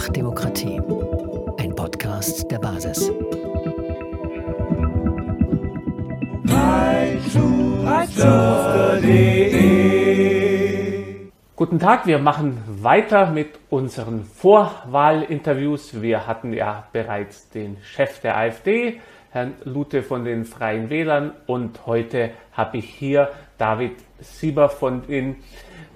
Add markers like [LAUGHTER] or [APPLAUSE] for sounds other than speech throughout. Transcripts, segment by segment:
Einfach Demokratie. Ein Podcast der Basis. Guten Tag, wir machen weiter mit unseren Vorwahlinterviews. Wir hatten ja bereits den Chef der AfD, Herrn Lute von den Freien Wählern, und heute habe ich hier David Sieber von, den,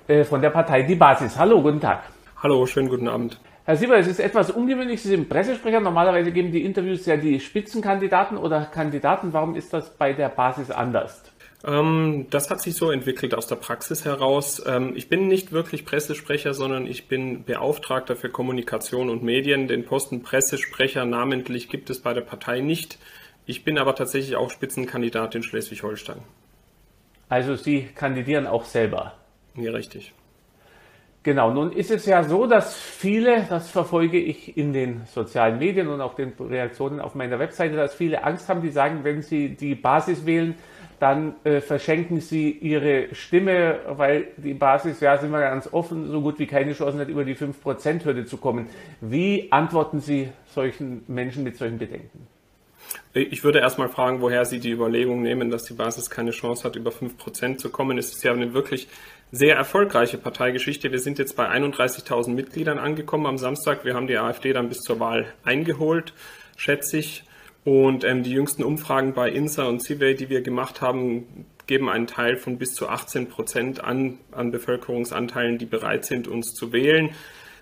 äh, von der Partei Die Basis. Hallo, guten Tag. Hallo, schönen guten Abend. Herr Sieber, es ist etwas ungewöhnlich, Sie sind Pressesprecher. Normalerweise geben die Interviews ja die Spitzenkandidaten oder Kandidaten. Warum ist das bei der Basis anders? Ähm, das hat sich so entwickelt aus der Praxis heraus. Ähm, ich bin nicht wirklich Pressesprecher, sondern ich bin Beauftragter für Kommunikation und Medien. Den Posten Pressesprecher namentlich gibt es bei der Partei nicht. Ich bin aber tatsächlich auch Spitzenkandidat in Schleswig-Holstein. Also Sie kandidieren auch selber? Ja, richtig. Genau, nun ist es ja so, dass viele, das verfolge ich in den sozialen Medien und auch den Reaktionen auf meiner Webseite, dass viele Angst haben, die sagen, wenn sie die Basis wählen, dann äh, verschenken sie ihre Stimme, weil die Basis, ja, sind wir ganz offen, so gut wie keine Chance hat, über die 5%-Hürde zu kommen. Wie antworten Sie solchen Menschen mit solchen Bedenken? Ich würde erstmal fragen, woher Sie die Überlegung nehmen, dass die Basis keine Chance hat, über 5% zu kommen. Es ist ja eine wirklich sehr erfolgreiche Parteigeschichte. Wir sind jetzt bei 31.000 Mitgliedern angekommen am Samstag. Wir haben die AfD dann bis zur Wahl eingeholt, schätze ich. Und ähm, die jüngsten Umfragen bei INSA und CIVE, die wir gemacht haben, geben einen Teil von bis zu 18 Prozent an, an Bevölkerungsanteilen, die bereit sind, uns zu wählen.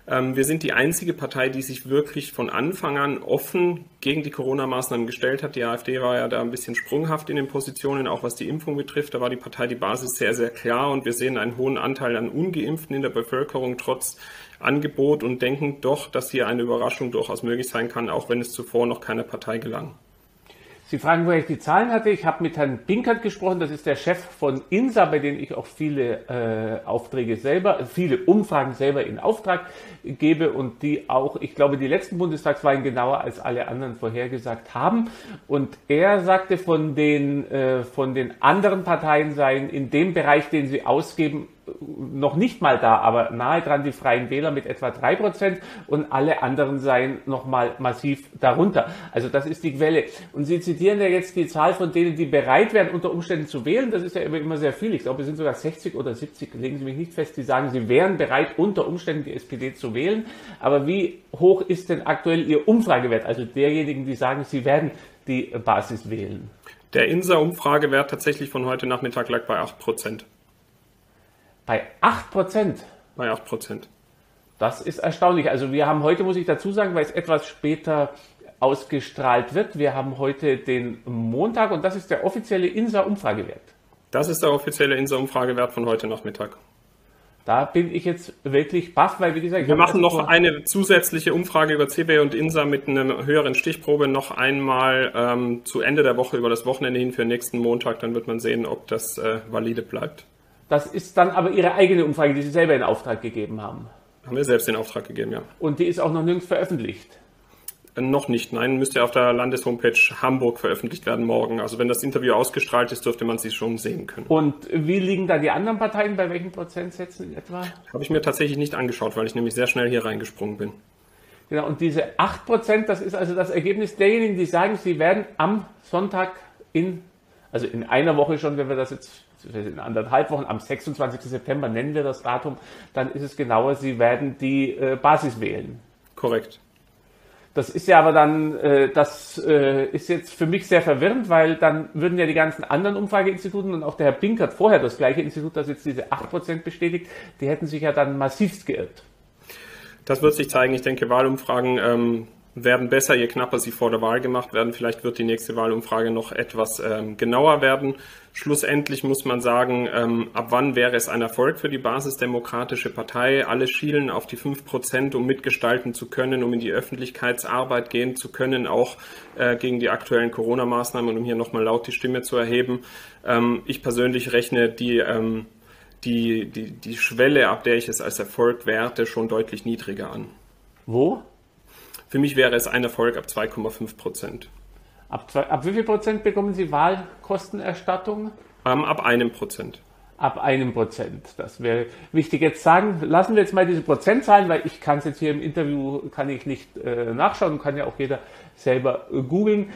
Ähm, wir sind die einzige Partei, die sich wirklich von Anfang an offen gegen die Corona-Maßnahmen gestellt hat. Die AfD war ja da ein bisschen sprunghaft in den Positionen, auch was die Impfung betrifft. Da war die Partei die Basis sehr, sehr klar und wir sehen einen hohen Anteil an Ungeimpften in der Bevölkerung trotz Angebot und denken doch, dass hier eine Überraschung durchaus möglich sein kann, auch wenn es zuvor noch keiner Partei gelang. Sie fragen, woher ich die Zahlen hatte. Ich habe mit Herrn Pinkert gesprochen, das ist der Chef von INSA, bei dem ich auch viele äh, Aufträge selber, viele Umfragen selber in Auftrag gebe und die auch, ich glaube, die letzten Bundestagswahlen genauer als alle anderen vorhergesagt haben. Und er sagte, von den, äh, von den anderen Parteien seien in dem Bereich, den sie ausgeben, noch nicht mal da, aber nahe dran die Freien Wähler mit etwa drei Prozent und alle anderen seien noch mal massiv darunter. Also das ist die Quelle. Und Sie zitieren ja jetzt die Zahl von denen, die bereit wären, unter Umständen zu wählen. Das ist ja immer sehr viel. Ich glaube, es sind sogar 60 oder 70, legen Sie mich nicht fest, die sagen, sie wären bereit, unter Umständen die SPD zu wählen. Aber wie hoch ist denn aktuell Ihr Umfragewert? Also derjenigen, die sagen, sie werden die Basis wählen. Der INSA-Umfragewert tatsächlich von heute Nachmittag lag bei 8 Prozent. Bei 8 Prozent? Bei 8 Prozent. Das ist erstaunlich. Also wir haben heute, muss ich dazu sagen, weil es etwas später ausgestrahlt wird, wir haben heute den Montag und das ist der offizielle INSA-Umfragewert. Das ist der offizielle INSA-Umfragewert von heute Nachmittag. Da bin ich jetzt wirklich baff, weil wie gesagt... Wir machen noch eine zusätzliche Umfrage über CB und INSA mit einer höheren Stichprobe noch einmal ähm, zu Ende der Woche über das Wochenende hin für nächsten Montag. Dann wird man sehen, ob das äh, valide bleibt. Das ist dann aber Ihre eigene Umfrage, die Sie selber in Auftrag gegeben haben. Haben wir selbst in Auftrag gegeben, ja. Und die ist auch noch nirgends veröffentlicht? Äh, noch nicht, nein, müsste auf der Landeshomepage Hamburg veröffentlicht werden morgen. Also wenn das Interview ausgestrahlt ist, dürfte man sie schon sehen können. Und wie liegen da die anderen Parteien, bei welchen Prozentsätzen in etwa? Habe ich mir tatsächlich nicht angeschaut, weil ich nämlich sehr schnell hier reingesprungen bin. Genau, und diese 8%, das ist also das Ergebnis derjenigen, die sagen, sie werden am Sonntag in, also in einer Woche schon, wenn wir das jetzt in anderthalb Wochen, am 26. September nennen wir das Datum, dann ist es genauer, Sie werden die äh, Basis wählen. Korrekt. Das ist ja aber dann, äh, das äh, ist jetzt für mich sehr verwirrend, weil dann würden ja die ganzen anderen Umfrageinstituten und auch der Herr Pinkert vorher das gleiche Institut, das jetzt diese 8% bestätigt, die hätten sich ja dann massivst geirrt. Das wird sich zeigen. Ich denke, Wahlumfragen ähm, werden besser, je knapper sie vor der Wahl gemacht werden. Vielleicht wird die nächste Wahlumfrage noch etwas ähm, genauer werden. Schlussendlich muss man sagen, ähm, ab wann wäre es ein Erfolg für die Basisdemokratische Partei? Alle schielen auf die fünf Prozent, um mitgestalten zu können, um in die Öffentlichkeitsarbeit gehen zu können, auch äh, gegen die aktuellen Corona-Maßnahmen und um hier nochmal laut die Stimme zu erheben. Ähm, ich persönlich rechne die, ähm, die, die, die Schwelle, ab der ich es als Erfolg werte, schon deutlich niedriger an. Wo? Für mich wäre es ein Erfolg ab 2,5 Prozent. Ab, ab wie viel Prozent bekommen Sie Wahlkostenerstattung? Ähm, ab einem Prozent. ab einem Prozent. Das wäre wichtig. Jetzt sagen, lassen wir jetzt mal diese Prozentzahlen, weil ich kann es jetzt hier im Interview, kann ich nicht äh, nachschauen, kann ja auch jeder selber äh, googeln.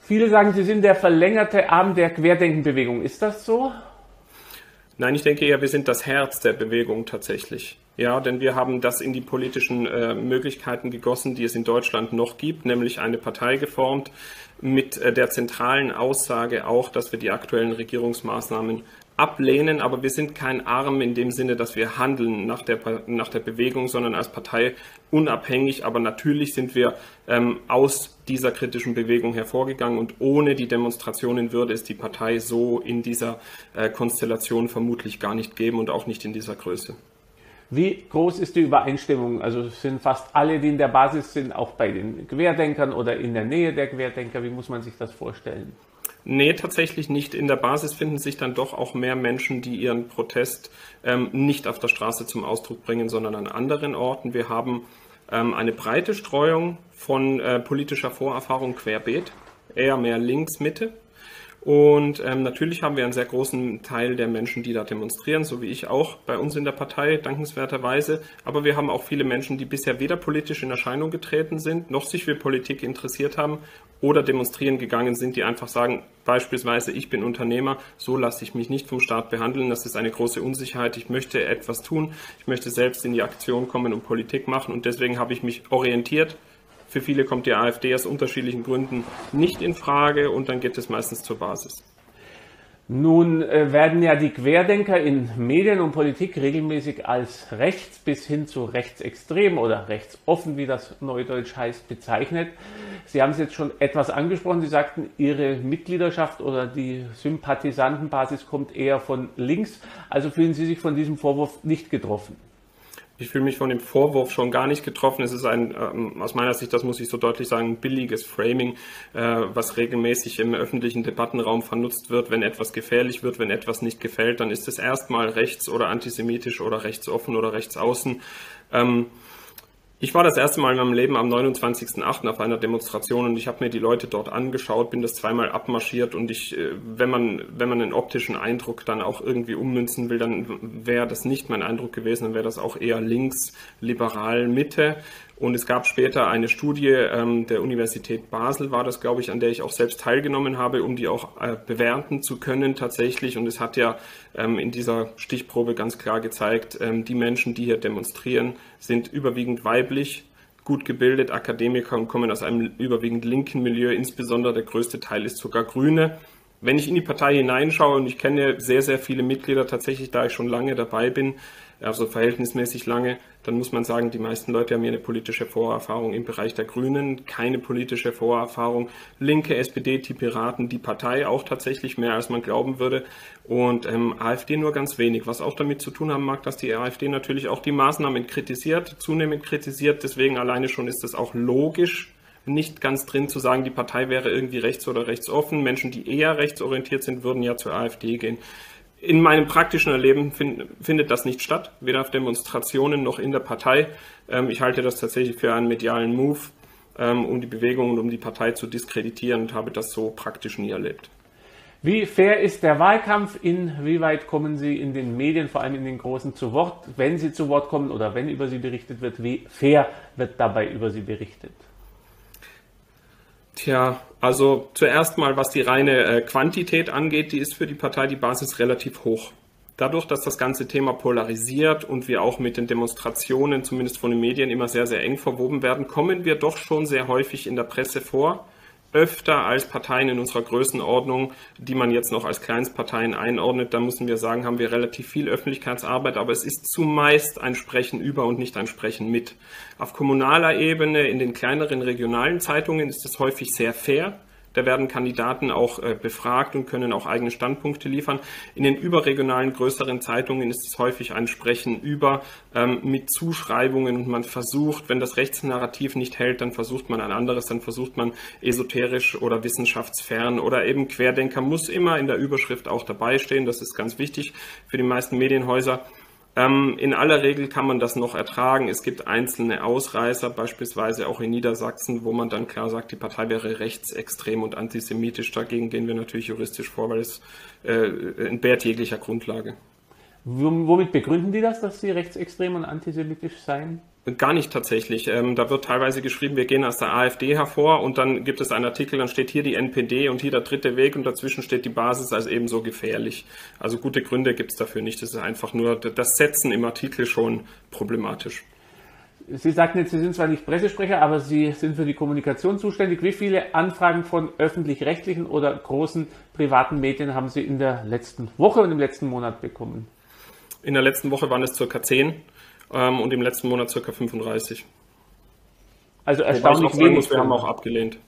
Viele sagen, Sie sind der verlängerte Arm der Querdenkenbewegung. Ist das so? Nein, ich denke eher, wir sind das Herz der Bewegung tatsächlich. Ja, denn wir haben das in die politischen äh, Möglichkeiten gegossen, die es in Deutschland noch gibt, nämlich eine Partei geformt mit äh, der zentralen Aussage auch, dass wir die aktuellen Regierungsmaßnahmen ablehnen, aber wir sind kein Arm in dem Sinne, dass wir handeln nach der, nach der Bewegung, sondern als Partei unabhängig. Aber natürlich sind wir ähm, aus dieser kritischen Bewegung hervorgegangen und ohne die Demonstrationen würde es die Partei so in dieser äh, Konstellation vermutlich gar nicht geben und auch nicht in dieser Größe. Wie groß ist die Übereinstimmung? Also sind fast alle, die in der Basis sind, auch bei den Querdenkern oder in der Nähe der Querdenker? Wie muss man sich das vorstellen? Nee, tatsächlich nicht. In der Basis finden sich dann doch auch mehr Menschen, die ihren Protest ähm, nicht auf der Straße zum Ausdruck bringen, sondern an anderen Orten. Wir haben ähm, eine breite Streuung von äh, politischer Vorerfahrung querbeet, eher mehr links, Mitte. Und ähm, natürlich haben wir einen sehr großen Teil der Menschen, die da demonstrieren, so wie ich auch bei uns in der Partei, dankenswerterweise. Aber wir haben auch viele Menschen, die bisher weder politisch in Erscheinung getreten sind, noch sich für Politik interessiert haben oder demonstrieren gegangen sind, die einfach sagen, beispielsweise, ich bin Unternehmer, so lasse ich mich nicht vom Staat behandeln. Das ist eine große Unsicherheit. Ich möchte etwas tun. Ich möchte selbst in die Aktion kommen und Politik machen. Und deswegen habe ich mich orientiert für viele kommt die AfD aus unterschiedlichen Gründen nicht in Frage und dann geht es meistens zur Basis. Nun äh, werden ja die Querdenker in Medien und Politik regelmäßig als rechts bis hin zu rechtsextrem oder rechtsoffen, wie das neudeutsch heißt, bezeichnet. Sie haben es jetzt schon etwas angesprochen. Sie sagten, Ihre Mitgliedschaft oder die Sympathisantenbasis kommt eher von links. Also fühlen Sie sich von diesem Vorwurf nicht getroffen? Ich fühle mich von dem Vorwurf schon gar nicht getroffen. Es ist ein, ähm, aus meiner Sicht, das muss ich so deutlich sagen, billiges Framing, äh, was regelmäßig im öffentlichen Debattenraum vernutzt wird. Wenn etwas gefährlich wird, wenn etwas nicht gefällt, dann ist es erstmal rechts oder antisemitisch oder rechtsoffen oder rechtsaußen. Ähm, ich war das erste Mal in meinem Leben am 29.08. auf einer Demonstration und ich habe mir die Leute dort angeschaut, bin das zweimal abmarschiert und ich, äh, wenn man, wenn man einen optischen Eindruck dann auch irgendwie ummünzen will, dann wäre das nicht mein Eindruck gewesen, dann wäre das auch eher links, liberal, Mitte. Und es gab später eine Studie ähm, der Universität Basel, war das, glaube ich, an der ich auch selbst teilgenommen habe, um die auch äh, bewerten zu können tatsächlich. Und es hat ja ähm, in dieser Stichprobe ganz klar gezeigt, ähm, die Menschen, die hier demonstrieren, sind überwiegend weiblich, gut gebildet, Akademiker und kommen aus einem überwiegend linken Milieu. Insbesondere der größte Teil ist sogar Grüne. Wenn ich in die Partei hineinschaue, und ich kenne sehr, sehr viele Mitglieder tatsächlich, da ich schon lange dabei bin, also verhältnismäßig lange, dann muss man sagen, die meisten Leute haben hier eine politische Vorerfahrung im Bereich der Grünen, keine politische Vorerfahrung. Linke, SPD, die Piraten, die Partei auch tatsächlich mehr, als man glauben würde. Und ähm, AfD nur ganz wenig, was auch damit zu tun haben mag, dass die AfD natürlich auch die Maßnahmen kritisiert, zunehmend kritisiert. Deswegen alleine schon ist es auch logisch, nicht ganz drin zu sagen, die Partei wäre irgendwie rechts oder rechtsoffen. Menschen, die eher rechtsorientiert sind, würden ja zur AfD gehen. In meinem praktischen Erleben find, findet das nicht statt, weder auf Demonstrationen noch in der Partei. Ähm, ich halte das tatsächlich für einen medialen Move, ähm, um die Bewegung und um die Partei zu diskreditieren und habe das so praktisch nie erlebt. Wie fair ist der Wahlkampf? Inwieweit kommen Sie in den Medien, vor allem in den großen, zu Wort? Wenn Sie zu Wort kommen oder wenn über Sie berichtet wird, wie fair wird dabei über Sie berichtet? Tja, also zuerst mal, was die reine äh, Quantität angeht, die ist für die Partei die Basis relativ hoch. Dadurch, dass das ganze Thema polarisiert und wir auch mit den Demonstrationen, zumindest von den Medien, immer sehr, sehr eng verwoben werden, kommen wir doch schon sehr häufig in der Presse vor öfter als Parteien in unserer Größenordnung, die man jetzt noch als Kleinstparteien einordnet. Da müssen wir sagen, haben wir relativ viel Öffentlichkeitsarbeit, aber es ist zumeist ein Sprechen über und nicht ein Sprechen mit. Auf kommunaler Ebene, in den kleineren regionalen Zeitungen ist es häufig sehr fair. Da werden Kandidaten auch äh, befragt und können auch eigene Standpunkte liefern. In den überregionalen größeren Zeitungen ist es häufig ein Sprechen über ähm, mit Zuschreibungen und man versucht, wenn das Rechtsnarrativ nicht hält, dann versucht man ein anderes, dann versucht man esoterisch oder wissenschaftsfern oder eben Querdenker muss immer in der Überschrift auch dabei stehen. Das ist ganz wichtig für die meisten Medienhäuser. Ähm, in aller Regel kann man das noch ertragen. Es gibt einzelne Ausreißer, beispielsweise auch in Niedersachsen, wo man dann klar sagt, die Partei wäre rechtsextrem und antisemitisch. Dagegen gehen wir natürlich juristisch vor, weil es äh, entbehrt jeglicher Grundlage. Womit begründen die das, dass sie rechtsextrem und antisemitisch seien? Gar nicht tatsächlich. Ähm, da wird teilweise geschrieben, wir gehen aus der AfD hervor und dann gibt es einen Artikel, dann steht hier die NPD und hier der dritte Weg und dazwischen steht die Basis als ebenso gefährlich. Also gute Gründe gibt es dafür nicht. Das ist einfach nur das Setzen im Artikel schon problematisch. Sie sagten jetzt, Sie sind zwar nicht Pressesprecher, aber Sie sind für die Kommunikation zuständig. Wie viele Anfragen von öffentlich-rechtlichen oder großen privaten Medien haben Sie in der letzten Woche und im letzten Monat bekommen? In der letzten Woche waren es circa 10 ähm, und im letzten Monat circa 35. Also erstaunlich wenig. Muss, wir haben auch abgelehnt.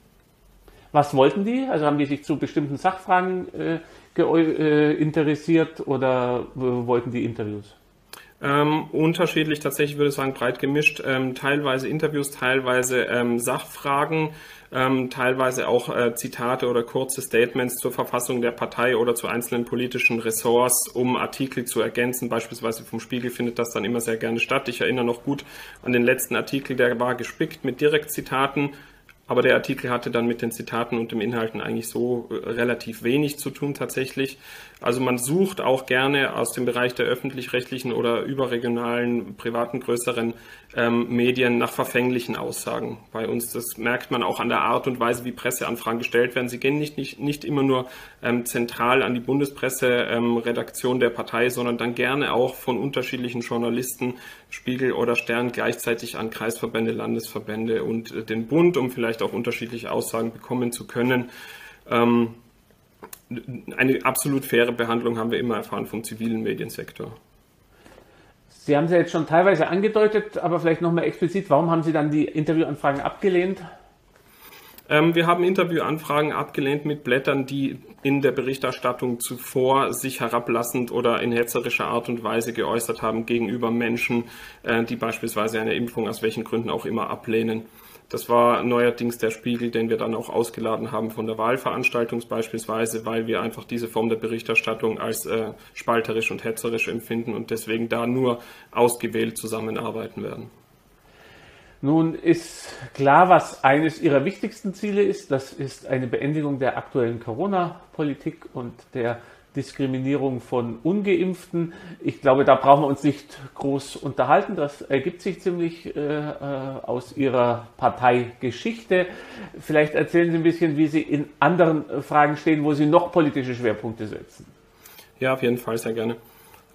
Was wollten die? Also haben die sich zu bestimmten Sachfragen äh, äh, interessiert oder äh, wollten die Interviews? Ähm, unterschiedlich, tatsächlich würde ich sagen, breit gemischt. Ähm, teilweise Interviews, teilweise ähm, Sachfragen, ähm, teilweise auch äh, Zitate oder kurze Statements zur Verfassung der Partei oder zu einzelnen politischen Ressorts, um Artikel zu ergänzen. Beispielsweise vom Spiegel findet das dann immer sehr gerne statt. Ich erinnere noch gut an den letzten Artikel, der war gespickt mit Direktzitaten aber der Artikel hatte dann mit den Zitaten und dem Inhalten eigentlich so äh, relativ wenig zu tun tatsächlich. Also man sucht auch gerne aus dem Bereich der öffentlich-rechtlichen oder überregionalen, privaten, größeren ähm, Medien nach verfänglichen Aussagen bei uns. Das merkt man auch an der Art und Weise, wie Presseanfragen gestellt werden. Sie gehen nicht, nicht, nicht immer nur ähm, zentral an die Bundespresseredaktion ähm, der Partei, sondern dann gerne auch von unterschiedlichen Journalisten, Spiegel oder Stern, gleichzeitig an Kreisverbände, Landesverbände und äh, den Bund, um vielleicht auch unterschiedliche Aussagen bekommen zu können. Ähm, eine absolut faire Behandlung haben wir immer erfahren vom zivilen Mediensektor. Sie haben es ja jetzt schon teilweise angedeutet, aber vielleicht nochmal explizit, warum haben Sie dann die Interviewanfragen abgelehnt? Ähm, wir haben Interviewanfragen abgelehnt mit Blättern, die in der Berichterstattung zuvor sich herablassend oder in hetzerischer Art und Weise geäußert haben gegenüber Menschen, äh, die beispielsweise eine Impfung aus welchen Gründen auch immer ablehnen. Das war neuerdings der Spiegel, den wir dann auch ausgeladen haben von der Wahlveranstaltung beispielsweise, weil wir einfach diese Form der Berichterstattung als äh, spalterisch und hetzerisch empfinden und deswegen da nur ausgewählt zusammenarbeiten werden. Nun ist klar, was eines Ihrer wichtigsten Ziele ist. Das ist eine Beendigung der aktuellen Corona-Politik und der Diskriminierung von Ungeimpften. Ich glaube, da brauchen wir uns nicht groß unterhalten. Das ergibt sich ziemlich äh, äh, aus Ihrer Parteigeschichte. Vielleicht erzählen Sie ein bisschen, wie Sie in anderen Fragen stehen, wo Sie noch politische Schwerpunkte setzen. Ja, auf jeden Fall sehr gerne.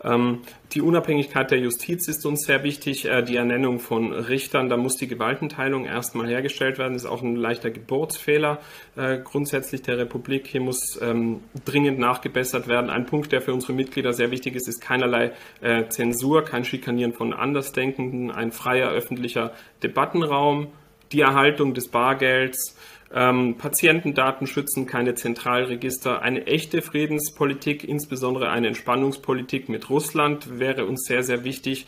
Ähm, die Unabhängigkeit der Justiz ist uns sehr wichtig. Äh, die Ernennung von Richtern, da muss die Gewaltenteilung erstmal hergestellt werden. Das ist auch ein leichter Geburtsfehler äh, grundsätzlich der Republik. Hier muss ähm, dringend nachgebessert werden. Ein Punkt, der für unsere Mitglieder sehr wichtig ist, ist keinerlei äh, Zensur, kein Schikanieren von Andersdenkenden, ein freier öffentlicher Debattenraum, die Erhaltung des Bargelds, ähm, Patientendaten schützen, keine Zentralregister, eine echte Friedenspolitik, insbesondere eine Entspannungspolitik mit Russland wäre uns sehr, sehr wichtig.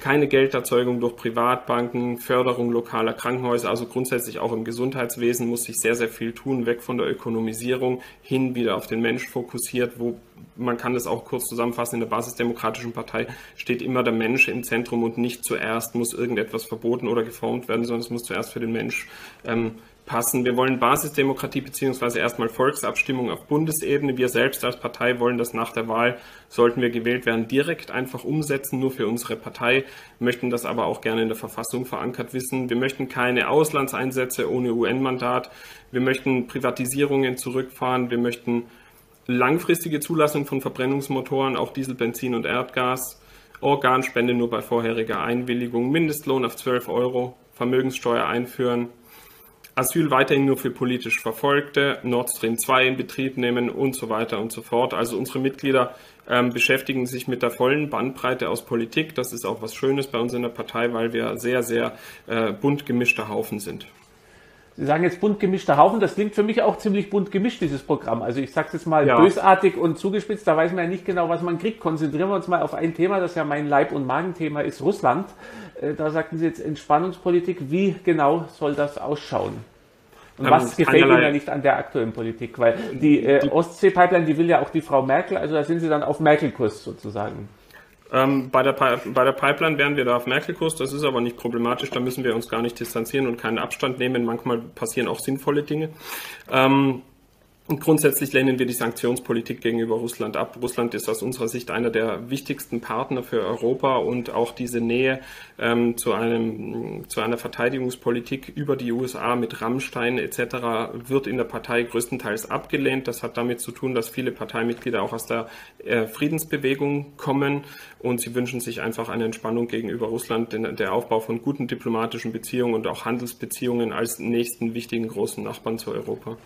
Keine Gelderzeugung durch Privatbanken, Förderung lokaler Krankenhäuser, also grundsätzlich auch im Gesundheitswesen muss sich sehr, sehr viel tun, weg von der Ökonomisierung hin wieder auf den Mensch fokussiert, wo man kann das auch kurz zusammenfassen, in der Basisdemokratischen Partei steht immer der Mensch im Zentrum und nicht zuerst muss irgendetwas verboten oder geformt werden, sondern es muss zuerst für den Mensch ähm, passen. Wir wollen Basisdemokratie beziehungsweise erstmal Volksabstimmung auf Bundesebene. Wir selbst als Partei wollen das nach der Wahl, sollten wir gewählt werden, direkt einfach umsetzen, nur für unsere Partei, möchten das aber auch gerne in der Verfassung verankert wissen. Wir möchten keine Auslandseinsätze ohne UN-Mandat. Wir möchten Privatisierungen zurückfahren. Wir möchten langfristige Zulassung von Verbrennungsmotoren, auch Diesel, Benzin und Erdgas. Organspende nur bei vorheriger Einwilligung, Mindestlohn auf 12 Euro, Vermögenssteuer einführen, Asyl weiterhin nur für politisch Verfolgte, Nord Stream 2 in Betrieb nehmen und so weiter und so fort. Also unsere Mitglieder ähm, beschäftigen sich mit der vollen Bandbreite aus Politik. Das ist auch was Schönes bei uns in der Partei, weil wir sehr, sehr äh, bunt gemischter Haufen sind. Sie sagen jetzt bunt gemischter Haufen, das klingt für mich auch ziemlich bunt gemischt, dieses Programm. Also ich sage es jetzt mal ja. bösartig und zugespitzt, da weiß man ja nicht genau, was man kriegt. Konzentrieren wir uns mal auf ein Thema, das ja mein Leib- und Magenthema ist, Russland. Äh, da sagten Sie jetzt Entspannungspolitik. Wie genau soll das ausschauen? Und was ähm, gefällt Ihnen ja nicht an der aktuellen Politik? Weil die, äh, die Ostsee-Pipeline, die will ja auch die Frau Merkel, also da sind Sie dann auf Merkel-Kurs sozusagen. Ähm, bei, der bei der Pipeline wären wir da auf Merkel-Kurs, das ist aber nicht problematisch, da müssen wir uns gar nicht distanzieren und keinen Abstand nehmen. Manchmal passieren auch sinnvolle Dinge. Ähm, Und grundsätzlich lehnen wir die Sanktionspolitik gegenüber Russland ab. Russland ist aus unserer Sicht einer der wichtigsten Partner für Europa und auch diese Nähe ähm, zu, einem, zu einer Verteidigungspolitik über die USA mit Rammstein etc. wird in der Partei größtenteils abgelehnt. Das hat damit zu tun, dass viele Parteimitglieder auch aus der äh, Friedensbewegung kommen und sie wünschen sich einfach eine Entspannung gegenüber Russland, denn der Aufbau von guten diplomatischen Beziehungen und auch Handelsbeziehungen als nächsten wichtigen großen Nachbarn zu Europa.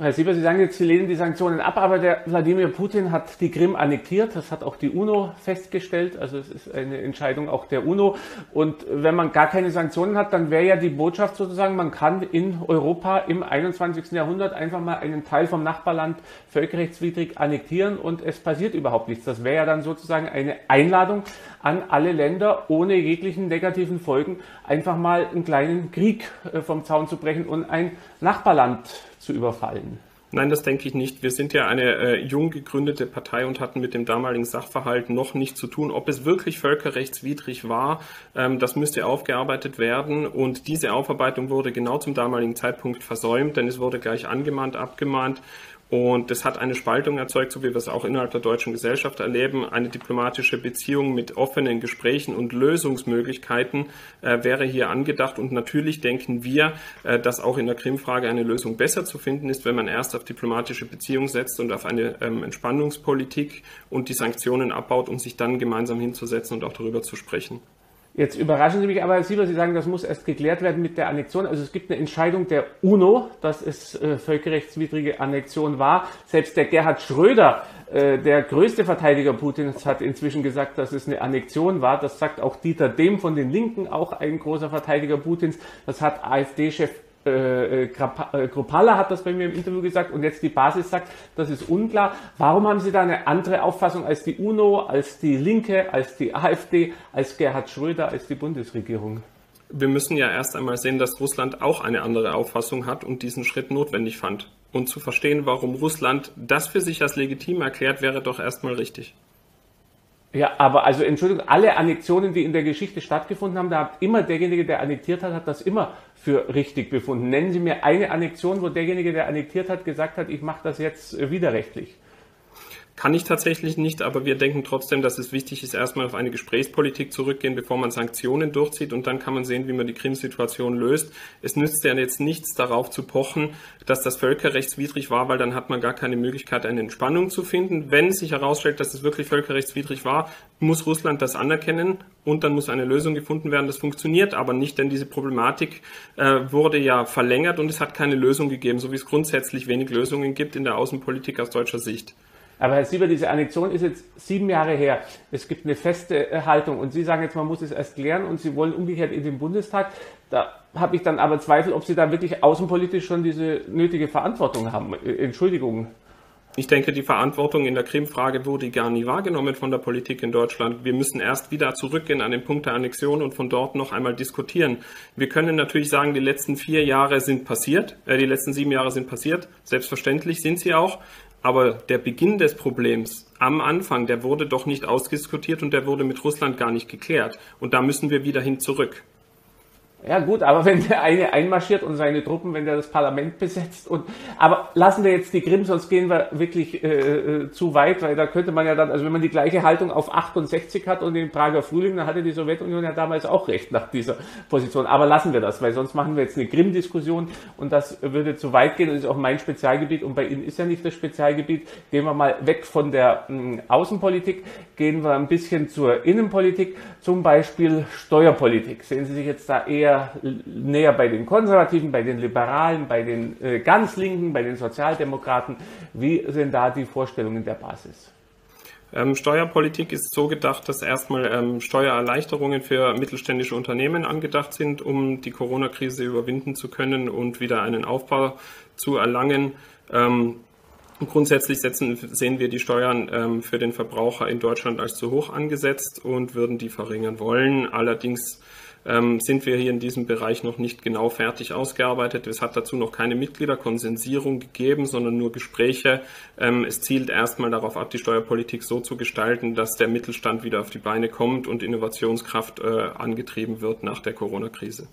Herr Sieber, Sie sagen jetzt, Sie lehnen die Sanktionen ab, aber der Wladimir Putin hat die Krim annektiert. Das hat auch die UNO festgestellt. Also es ist eine Entscheidung auch der UNO. Und wenn man gar keine Sanktionen hat, dann wäre ja die Botschaft sozusagen, man kann in Europa im 21. Jahrhundert einfach mal einen Teil vom Nachbarland völkerrechtswidrig annektieren und es passiert überhaupt nichts. Das wäre ja dann sozusagen eine Einladung an alle Länder, ohne jeglichen negativen Folgen, einfach mal einen kleinen Krieg äh, vom Zaun zu brechen und ein Nachbarland zu überfallen. Nein, das denke ich nicht. Wir sind ja eine äh, jung gegründete Partei und hatten mit dem damaligen Sachverhalt noch nichts zu tun. Ob es wirklich völkerrechtswidrig war, ähm, das müsste aufgearbeitet werden. Und diese Aufarbeitung wurde genau zum damaligen Zeitpunkt versäumt, denn es wurde gleich angemahnt, abgemahnt. Und das hat eine Spaltung erzeugt, so wie wir es auch innerhalb der deutschen Gesellschaft erleben. Eine diplomatische Beziehung mit offenen Gesprächen und Lösungsmöglichkeiten äh, wäre hier angedacht. Und natürlich denken wir, äh, dass auch in der Krimfrage eine Lösung besser zu finden ist, wenn man erst auf diplomatische Beziehungen setzt und auf eine ähm, Entspannungspolitik und die Sanktionen abbaut, um sich dann gemeinsam hinzusetzen und auch darüber zu sprechen. Jetzt überraschen Sie mich aber, Sieber, Sie sagen, das muss erst geklärt werden mit der Annexion. Also es gibt eine Entscheidung der UNO, dass es äh, völkerrechtswidrige Annexion war. Selbst der Gerhard Schröder, äh, der größte Verteidiger Putins, hat inzwischen gesagt, dass es eine Annexion war. Das sagt auch Dieter Dehm von den Linken, auch ein großer Verteidiger Putins. Das hat AfD-Chef äh, äh, Kropala hat das bei mir im Interview gesagt und jetzt die Basis sagt, das ist unklar. Warum haben Sie da eine andere Auffassung als die UNO, als die Linke, als die AfD, als Gerhard Schröder, als die Bundesregierung? Wir müssen ja erst einmal sehen, dass Russland auch eine andere Auffassung hat und diesen Schritt notwendig fand. Und zu verstehen, warum Russland das für sich als legitim erklärt, wäre doch erstmal richtig. Ja, aber also Entschuldigung, alle Annexionen, die in der Geschichte stattgefunden haben, da hat immer derjenige, der annektiert hat, hat das immer für richtig befunden. Nennen Sie mir eine Annexion, wo derjenige, der annektiert hat, gesagt hat, ich mache das jetzt widerrechtlich. Kann ich tatsächlich nicht, aber wir denken trotzdem, dass es wichtig ist, erstmal auf eine Gesprächspolitik zurückgehen, bevor man Sanktionen durchzieht und dann kann man sehen, wie man die Krim-Situation löst. Es nützt ja jetzt nichts darauf zu pochen, dass das völkerrechtswidrig war, weil dann hat man gar keine Möglichkeit, eine Entspannung zu finden. Wenn sich herausstellt, dass es wirklich völkerrechtswidrig war, muss Russland das anerkennen und dann muss eine Lösung gefunden werden. Das funktioniert aber nicht, denn diese Problematik äh, wurde ja verlängert und es hat keine Lösung gegeben, so wie es grundsätzlich wenig Lösungen gibt in der Außenpolitik aus deutscher Sicht. Aber Herr Sieber, diese Annexion ist jetzt sieben Jahre her. Es gibt eine feste äh, Haltung und Sie sagen jetzt, man muss es erst klären und Sie wollen umgekehrt in den Bundestag. Da habe ich dann aber Zweifel, ob Sie da wirklich außenpolitisch schon diese nötige Verantwortung haben. Äh, Entschuldigung. Ich denke, die Verantwortung in der Krim-Frage wurde gar nie wahrgenommen von der Politik in Deutschland. Wir müssen erst wieder zurückgehen an den Punkt der Annexion und von dort noch einmal diskutieren. Wir können natürlich sagen, die letzten vier Jahre sind passiert, äh, die letzten sieben Jahre sind passiert. Selbstverständlich sind sie auch. Aber der Beginn des Problems am Anfang, der wurde doch nicht ausdiskutiert und der wurde mit Russland gar nicht geklärt. Und da müssen wir wieder hin zurück. Ja gut, aber wenn der eine einmarschiert und seine Truppen, wenn der das Parlament besetzt und aber lassen wir jetzt die Krim, sonst gehen wir wirklich äh, äh, zu weit, weil da könnte man ja dann, also wenn man die gleiche Haltung auf 68 hat und den Prager Frühling, dann hatte die Sowjetunion ja damals auch recht nach dieser Position. Aber lassen wir das, weil sonst machen wir jetzt eine Krim-Diskussion und das würde zu weit gehen und ist auch mein Spezialgebiet und bei Ihnen ist ja nicht das Spezialgebiet. Gehen wir mal weg von der mh, hm, Außenpolitik, gehen wir ein bisschen zur Innenpolitik, zum Beispiel Steuerpolitik. Sehen Sie sich jetzt da eher eher näher bei den Konservativen, bei den Liberalen, bei den äh, ganz Linken, bei den Sozialdemokraten. Wie sind da die Vorstellungen der Basis? Ähm, Steuerpolitik ist so gedacht, dass erstmal ähm, Steuererleichterungen für mittelständische Unternehmen angedacht sind, um die Corona-Krise überwinden zu können und wieder einen Aufbau zu erlangen. Ähm, grundsätzlich setzen, sehen wir die Steuern ähm, für den Verbraucher in Deutschland als zu hoch angesetzt und würden die verringern wollen. Allerdings ähm, sind wir hier in diesem Bereich noch nicht genau fertig ausgearbeitet. Es hat dazu noch keine Mitgliederkonsensierung gegeben, sondern nur Gespräche. Ähm, es zielt erstmal darauf ab, die Steuerpolitik so zu gestalten, dass der Mittelstand wieder auf die Beine kommt und Innovationskraft äh, angetrieben wird nach der Corona-Krise.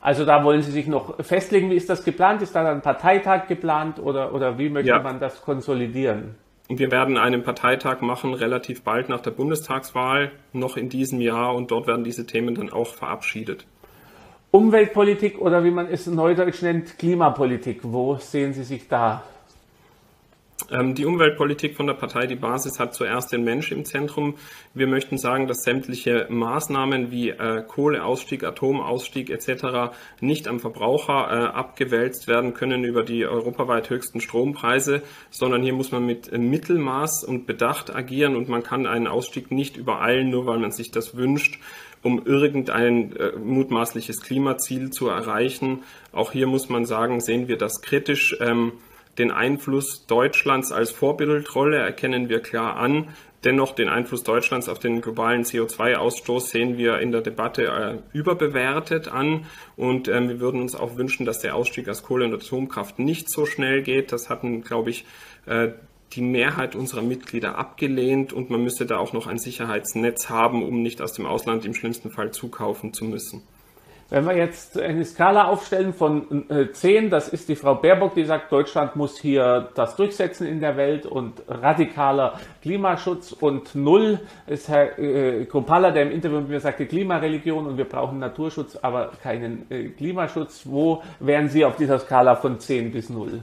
Also da wollen Sie sich noch festlegen, wie ist das geplant? Ist da ein Parteitag geplant oder, oder wie möchte ja. man das konsolidieren? Wir werden einen Parteitag machen, relativ bald nach der Bundestagswahl, noch in diesem Jahr, und dort werden diese Themen dann auch verabschiedet. Umweltpolitik oder wie man es neudeutsch nennt, Klimapolitik, wo sehen Sie sich da? Ähm, die Umweltpolitik von der Partei Die Basis hat zuerst den Mensch im Zentrum. Wir möchten sagen, dass sämtliche Maßnahmen wie äh, Kohleausstieg, Atomausstieg etc. nicht am Verbraucher äh, abgewälzt werden können über die europaweit höchsten Strompreise, sondern hier muss man mit äh, Mittelmaß und Bedacht agieren und man kann einen Ausstieg nicht übereilen, nur weil man sich das wünscht um irgendein äh, mutmaßliches Klimaziel zu erreichen. Auch hier muss man sagen, sehen wir das kritisch. Ähm, den Einfluss Deutschlands als Vorbildrolle erkennen wir klar an. Dennoch den Einfluss Deutschlands auf den globalen CO2-Ausstoß sehen wir in der Debatte äh, überbewertet an. Und äh, wir würden uns auch wünschen, dass der Ausstieg aus Kohle- und Atomkraft nicht so schnell geht. Das hatten, glaube ich, äh, die Mehrheit unserer Mitglieder abgelehnt und man müsste da auch noch ein Sicherheitsnetz haben, um nicht aus dem Ausland im schlimmsten Fall zukaufen zu müssen. Wenn wir jetzt eine Skala aufstellen von äh, 10, das ist die Frau Baerbock, die sagt, Deutschland muss hier das durchsetzen in der Welt und radikaler Klimaschutz und 0 ist Herr äh, Krumpalla, der im Interview mit mir sagte, Klimareligion und wir brauchen Naturschutz, aber keinen äh, Klimaschutz. Wo wären Sie auf dieser Skala von 10 bis 0?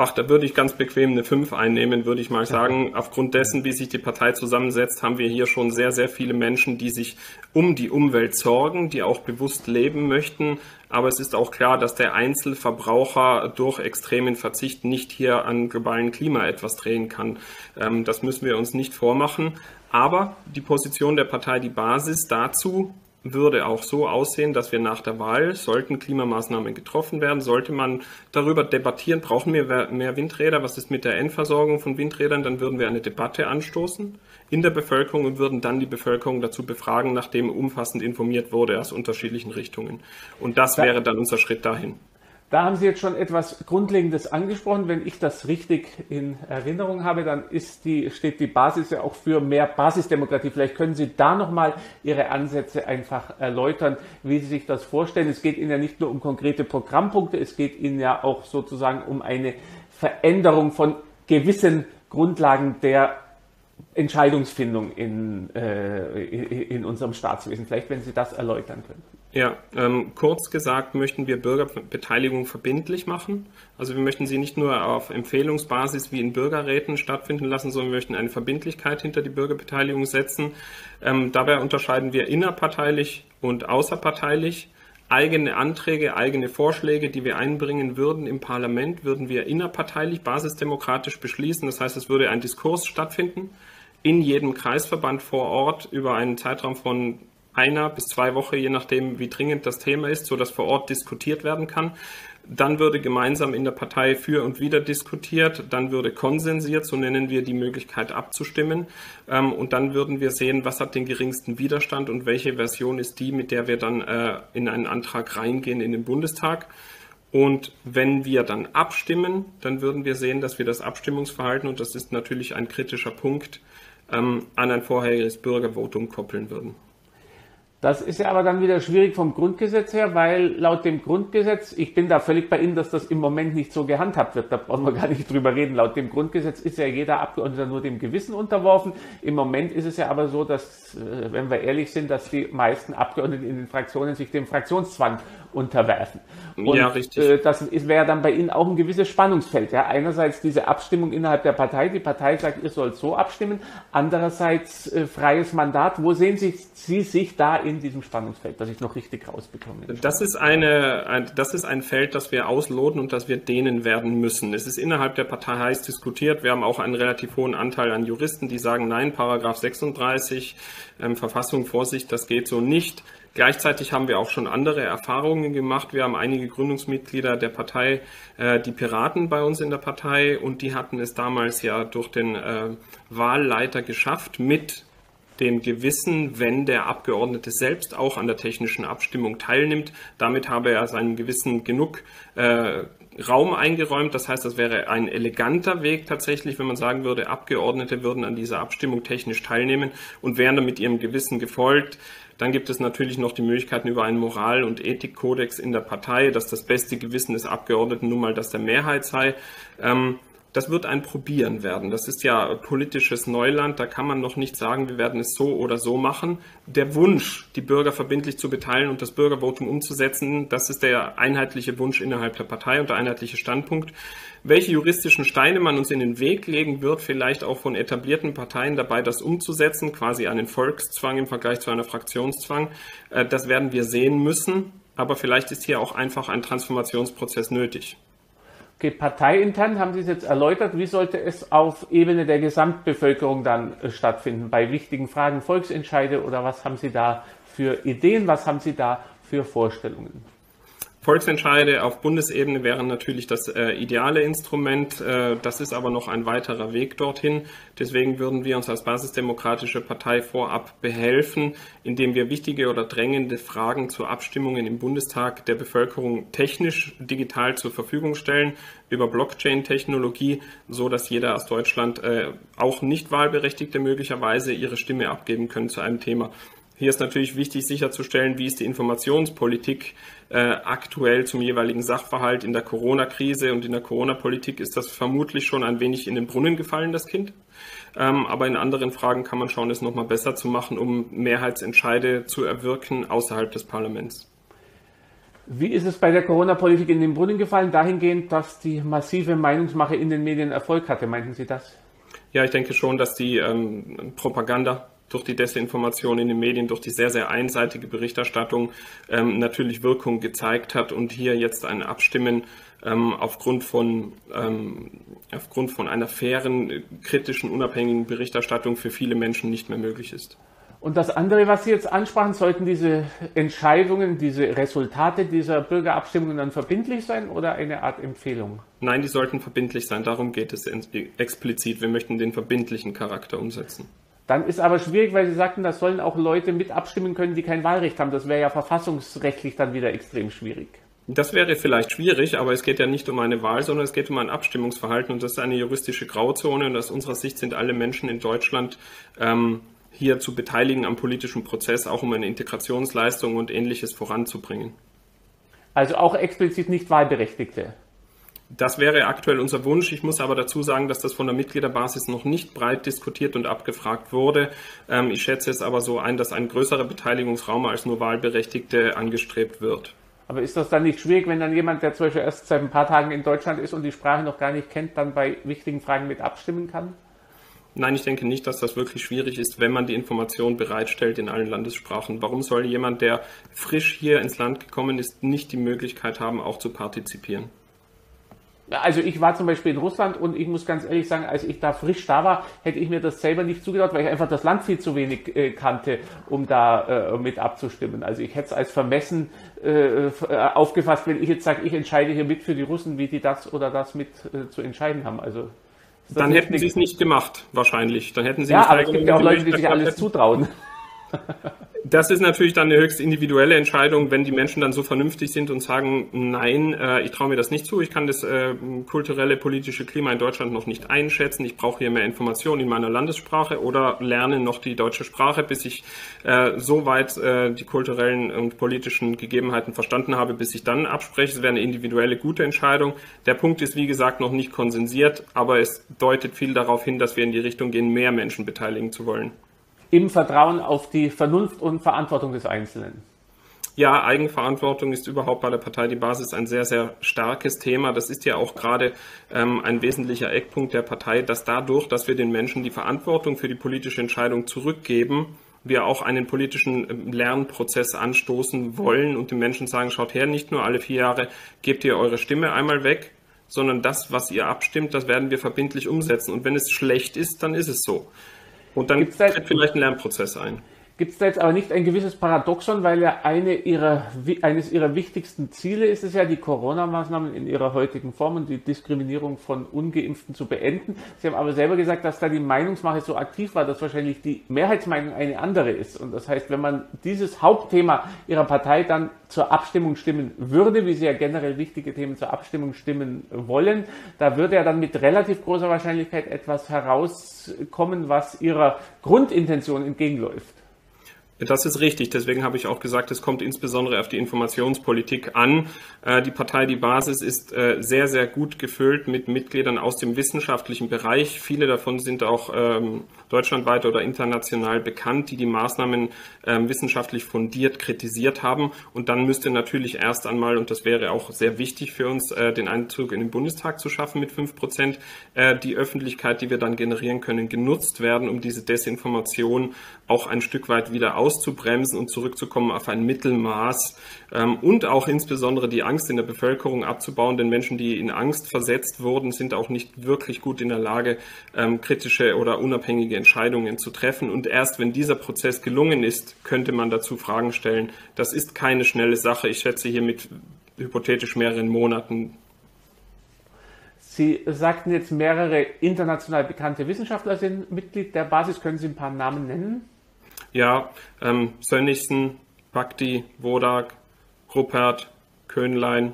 Ach, da würde ich ganz bequem eine 5 einnehmen, würde ich mal [LAUGHS] sagen. Aufgrund dessen, wie sich die Partei zusammensetzt, haben wir hier schon sehr, sehr viele Menschen, die sich um die Umwelt sorgen, die auch bewusst leben möchten. Aber es ist auch klar, dass der Einzelverbraucher durch extremen Verzicht nicht hier an globalen Klima etwas drehen kann. Ähm, das müssen wir uns nicht vormachen. Aber die Position der Partei, die Basis dazu, würde auch so aussehen, dass wir nach der Wahl, sollten Klimamaßnahmen getroffen werden, sollte man darüber debattieren, brauchen wir mehr Windräder, was ist mit der Endversorgung von Windrädern, dann würden wir eine Debatte anstoßen in der Bevölkerung und würden dann die Bevölkerung dazu befragen, nachdem umfassend informiert wurde aus unterschiedlichen Richtungen. Und das wäre dann unser Schritt dahin. Da haben Sie jetzt schon etwas Grundlegendes angesprochen. Wenn ich das richtig in Erinnerung habe, dann ist die, steht die Basis ja auch für mehr Basisdemokratie. Vielleicht können Sie da nochmal Ihre Ansätze einfach erläutern, wie Sie sich das vorstellen. Es geht Ihnen ja nicht nur um konkrete Programmpunkte, es geht Ihnen ja auch sozusagen um eine Veränderung von gewissen Grundlagen der Entscheidungsfindung in, äh, in unserem Staatswesen. Vielleicht, wenn Sie das erläutern können. Ja, ähm, kurz gesagt möchten wir Bürgerbeteiligung verbindlich machen. Also wir möchten sie nicht nur auf Empfehlungsbasis wie in Bürgerräten stattfinden lassen, sondern wir möchten eine Verbindlichkeit hinter die Bürgerbeteiligung setzen. Ähm, dabei unterscheiden wir innerparteilich und außerparteilich. Eigene Anträge, eigene Vorschläge, die wir einbringen würden im Parlament, würden wir innerparteilich, basisdemokratisch beschließen. Das heißt, es würde ein Diskurs stattfinden in jedem Kreisverband vor Ort über einen Zeitraum von einer bis zwei Wochen, je nachdem, wie dringend das Thema ist, so dass vor Ort diskutiert werden kann. Dann würde gemeinsam in der Partei für und wieder diskutiert, dann würde konsensiert, so nennen wir die Möglichkeit abzustimmen. Ähm, und dann würden wir sehen, was hat den geringsten Widerstand und welche Version ist die, mit der wir dann äh, in einen Antrag reingehen in den Bundestag. Und wenn wir dann abstimmen, dann würden wir sehen, dass wir das Abstimmungsverhalten, und das ist natürlich ein kritischer Punkt, ähm, an ein vorheriges Bürgervotum koppeln würden. Das ist ja aber dann wieder schwierig vom Grundgesetz her, weil laut dem Grundgesetz, ich bin da völlig bei Ihnen, dass das im Moment nicht so gehandhabt wird, da brauchen wir gar nicht [LAUGHS] drüber reden. Laut dem Grundgesetz ist ja jeder Abgeordnete nur dem Gewissen unterworfen. Im Moment ist es ja aber so, dass, äh, wenn wir ehrlich sind, dass die meisten Abgeordneten in den Fraktionen sich dem Fraktionszwang unterwerfen. Und ja, richtig. Äh, das wäre dann bei Ihnen auch ein gewisses Spannungsfeld. Ja, einerseits diese Abstimmung innerhalb der Partei. Die Partei sagt, ihr sollt so abstimmen. Andererseits äh, freies Mandat. Wo sehen Sie, Sie sich da in diesem Spannungsfeld, dass ich noch richtig rausbekomme? Das ist eine, ein, das ist ein Feld, das wir ausloten und das wir dehnen werden müssen. Es ist innerhalb der Partei heiß diskutiert. Wir haben auch einen relativ hohen Anteil an Juristen, die sagen, nein, Paragraph 36 ähm, Verfassung Vorsicht, das geht so nicht. Gleichzeitig haben wir auch schon andere Erfahrungen gemacht. Wir haben einige Gründungsmitglieder der Partei, äh, die Piraten bei uns in der Partei, und die hatten es damals ja durch den äh, Wahlleiter geschafft, mit dem Gewissen, wenn der Abgeordnete selbst auch an der technischen Abstimmung teilnimmt. Damit habe er seinen Gewissen genug äh, Raum eingeräumt. Das heißt, das wäre ein eleganter Weg tatsächlich, wenn man sagen würde, Abgeordnete würden an dieser Abstimmung technisch teilnehmen und wären damit ihrem Gewissen gefolgt. Dann gibt es natürlich noch die Möglichkeiten über einen Moral- und Ethikkodex in der Partei, dass das beste Gewissen des Abgeordneten nun mal das der Mehrheit sei. Ähm, das wird ein Probieren werden. Das ist ja politisches Neuland. Da kann man noch nicht sagen, wir werden es so oder so machen. Der Wunsch, die Bürger verbindlich zu beteiligen und das Bürgervotum umzusetzen, das ist der einheitliche Wunsch innerhalb der Partei und der einheitliche Standpunkt. Welche juristischen Steine man uns in den Weg legen wird, vielleicht auch von etablierten Parteien dabei, das umzusetzen, quasi einen Volkszwang im Vergleich zu einer Fraktionszwang, äh, das werden wir sehen müssen. Aber vielleicht ist hier auch einfach ein Transformationsprozess nötig. Okay, parteiintern haben Sie es jetzt erläutert. Wie sollte es auf Ebene der Gesamtbevölkerung dann äh, stattfinden? Bei wichtigen Fragen, Volksentscheide oder was haben Sie da für Ideen? Was haben Sie da für Vorstellungen? Volksentscheide auf Bundesebene wären natürlich das äh, ideale Instrument. Äh, das ist aber noch ein weiterer Weg dorthin. Deswegen würden wir uns als basisdemokratische Partei vorab behelfen, indem wir wichtige oder drängende Fragen zu Abstimmungen im Bundestag der Bevölkerung technisch digital zur Verfügung stellen über Blockchain-Technologie, so dass jeder aus Deutschland, äh, auch nicht Wahlberechtigte möglicherweise, ihre Stimme abgeben können zu einem Thema. Hier ist natürlich wichtig sicherzustellen, wie ist die Informationspolitik äh, aktuell zum jeweiligen Sachverhalt in der Corona-Krise und in der Corona-Politik ist das vermutlich schon ein wenig in den Brunnen gefallen, das Kind. Ähm, aber in anderen Fragen kann man schauen, es nochmal besser zu machen, um Mehrheitsentscheide zu erwirken außerhalb des Parlaments. Wie ist es bei der Corona-Politik in den Brunnen gefallen, dahingehend, dass die massive Meinungsmache in den Medien Erfolg hatte? Meinten Sie das? Ja, ich denke schon, dass die ähm, Propaganda durch die Desinformation in den Medien, durch die sehr, sehr einseitige Berichterstattung ähm, natürlich Wirkung gezeigt hat und hier jetzt ein Abstimmen ähm, aufgrund, von, ähm, aufgrund von einer fairen, kritischen, unabhängigen Berichterstattung für viele Menschen nicht mehr möglich ist. Und das andere, was Sie jetzt ansprachen, sollten diese Entscheidungen, diese Resultate dieser Bürgerabstimmungen dann verbindlich sein oder eine Art Empfehlung? Nein, die sollten verbindlich sein. Darum geht es explizit. Wir möchten den verbindlichen Charakter umsetzen. Dann ist aber schwierig, weil Sie sagten, das sollen auch Leute mit abstimmen können, die kein Wahlrecht haben. Das wäre ja verfassungsrechtlich dann wieder extrem schwierig. Das wäre vielleicht schwierig, aber es geht ja nicht um eine Wahl, sondern es geht um ein Abstimmungsverhalten und das ist eine juristische Grauzone und aus unserer Sicht sind alle Menschen in Deutschland ähm, hier zu beteiligen am politischen Prozess, auch um eine Integrationsleistung und ähnliches voranzubringen. Also auch explizit nicht Wahlberechtigte. Das wäre aktuell unser Wunsch. Ich muss aber dazu sagen, dass das von der Mitgliederbasis noch nicht breit diskutiert und abgefragt wurde. Ähm, ich schätze es aber so ein, dass ein größerer Beteiligungsraum als nur Wahlberechtigte angestrebt wird. Aber ist das dann nicht schwierig, wenn dann jemand, der zum Beispiel erst seit ein paar Tagen in Deutschland ist und die Sprache noch gar nicht kennt, dann bei wichtigen Fragen mit abstimmen kann? Nein, ich denke nicht, dass das wirklich schwierig ist, wenn man die Information bereitstellt in allen Landessprachen. Warum soll jemand, der frisch hier ins Land gekommen ist, nicht die Möglichkeit haben, auch zu partizipieren? Also ich war zum Beispiel in Russland und ich muss ganz ehrlich sagen, als ich da frisch da war, hätte ich mir das selber nicht zugetraut, weil ich einfach das Land viel zu wenig äh, kannte, um da äh, mit abzustimmen. Also ich hätte es als vermessen äh, aufgefasst, wenn ich jetzt sage, ich entscheide hier mit für die Russen, wie die das oder das mit äh, zu entscheiden haben. Also dann hätten sie es nicht gemacht, wahrscheinlich. Dann hätten sie ja, aber es gibt ja auch Leute, die sich alles zutrauen. Das ist natürlich dann eine höchst individuelle Entscheidung, wenn die Menschen dann so vernünftig sind und sagen, nein, äh, ich traue mir das nicht zu, ich kann das äh, kulturelle, politische Klima in Deutschland noch nicht einschätzen, ich brauche hier mehr Informationen in meiner Landessprache oder lerne noch die deutsche Sprache, bis ich äh, so weit äh, die kulturellen und politischen Gegebenheiten verstanden habe, bis ich dann abspreche. Es wäre eine individuelle, gute Entscheidung. Der Punkt ist, wie gesagt, noch nicht konsensiert, aber es deutet viel darauf hin, dass wir in die Richtung gehen, mehr Menschen beteiligen zu wollen im Vertrauen auf die Vernunft und Verantwortung des Einzelnen. Ja, Eigenverantwortung ist überhaupt bei der Partei Die Basis ein sehr, sehr starkes Thema. Das ist ja auch gerade ähm, ein wesentlicher Eckpunkt der Partei, dass dadurch, dass wir den Menschen die Verantwortung für die politische Entscheidung zurückgeben, wir auch einen politischen ähm, Lernprozess anstoßen wollen und den Menschen sagen, schaut her, nicht nur alle vier Jahre gebt ihr eure Stimme einmal weg, sondern das, was ihr abstimmt, das werden wir verbindlich umsetzen. Und wenn es schlecht ist, dann ist es so. Und dann tritt vielleicht ein Lernprozess ein. Gibt es da jetzt aber nicht ein gewisses Paradoxon, weil ja eine ihrer, eines ihrer wichtigsten Ziele ist es ja, die Corona-Maßnahmen in ihrer heutigen Form und die Diskriminierung von Ungeimpften zu beenden. Sie haben aber selber gesagt, dass da die Meinungsmache so aktiv war, dass wahrscheinlich die Mehrheitsmeinung eine andere ist. Und das heißt, wenn man dieses Hauptthema ihrer Partei dann zur Abstimmung stimmen würde, wie sie ja generell wichtige Themen zur Abstimmung stimmen wollen, da würde ja dann mit relativ großer Wahrscheinlichkeit etwas herauskommen, was ihrer Grundintention entgegenläuft. Das ist richtig. Deswegen habe ich auch gesagt, es kommt insbesondere auf die Informationspolitik an. Äh, die Partei Die Basis ist äh, sehr, sehr gut gefüllt mit Mitgliedern aus dem wissenschaftlichen Bereich. Viele davon sind auch ähm, deutschlandweit oder international bekannt, die die Maßnahmen ähm, wissenschaftlich fundiert kritisiert haben. Und dann müsste natürlich erst einmal, und das wäre auch sehr wichtig für uns, äh, den Einzug in den Bundestag zu schaffen mit fünf Prozent, die Öffentlichkeit, die wir dann generieren können, genutzt werden, um diese Desinformation auch ein Stück weit wieder auszuprobieren auszubremsen und zurückzukommen auf ein Mittelmaß ähm, und auch insbesondere die Angst in der Bevölkerung abzubauen, denn Menschen, die in Angst versetzt wurden, sind auch nicht wirklich gut in der Lage, ähm, kritische oder unabhängige Entscheidungen zu treffen. Und erst wenn dieser Prozess gelungen ist, könnte man dazu Fragen stellen. Das ist keine schnelle Sache. Ich schätze hier mit hypothetisch mehreren Monaten Sie sagten jetzt, mehrere international bekannte Wissenschaftler sind Mitglied der Basis. Können Sie ein paar Namen nennen? Ja, ähm, Sönnigsen, Bhakti, Wodak, Ruppert, Könlein,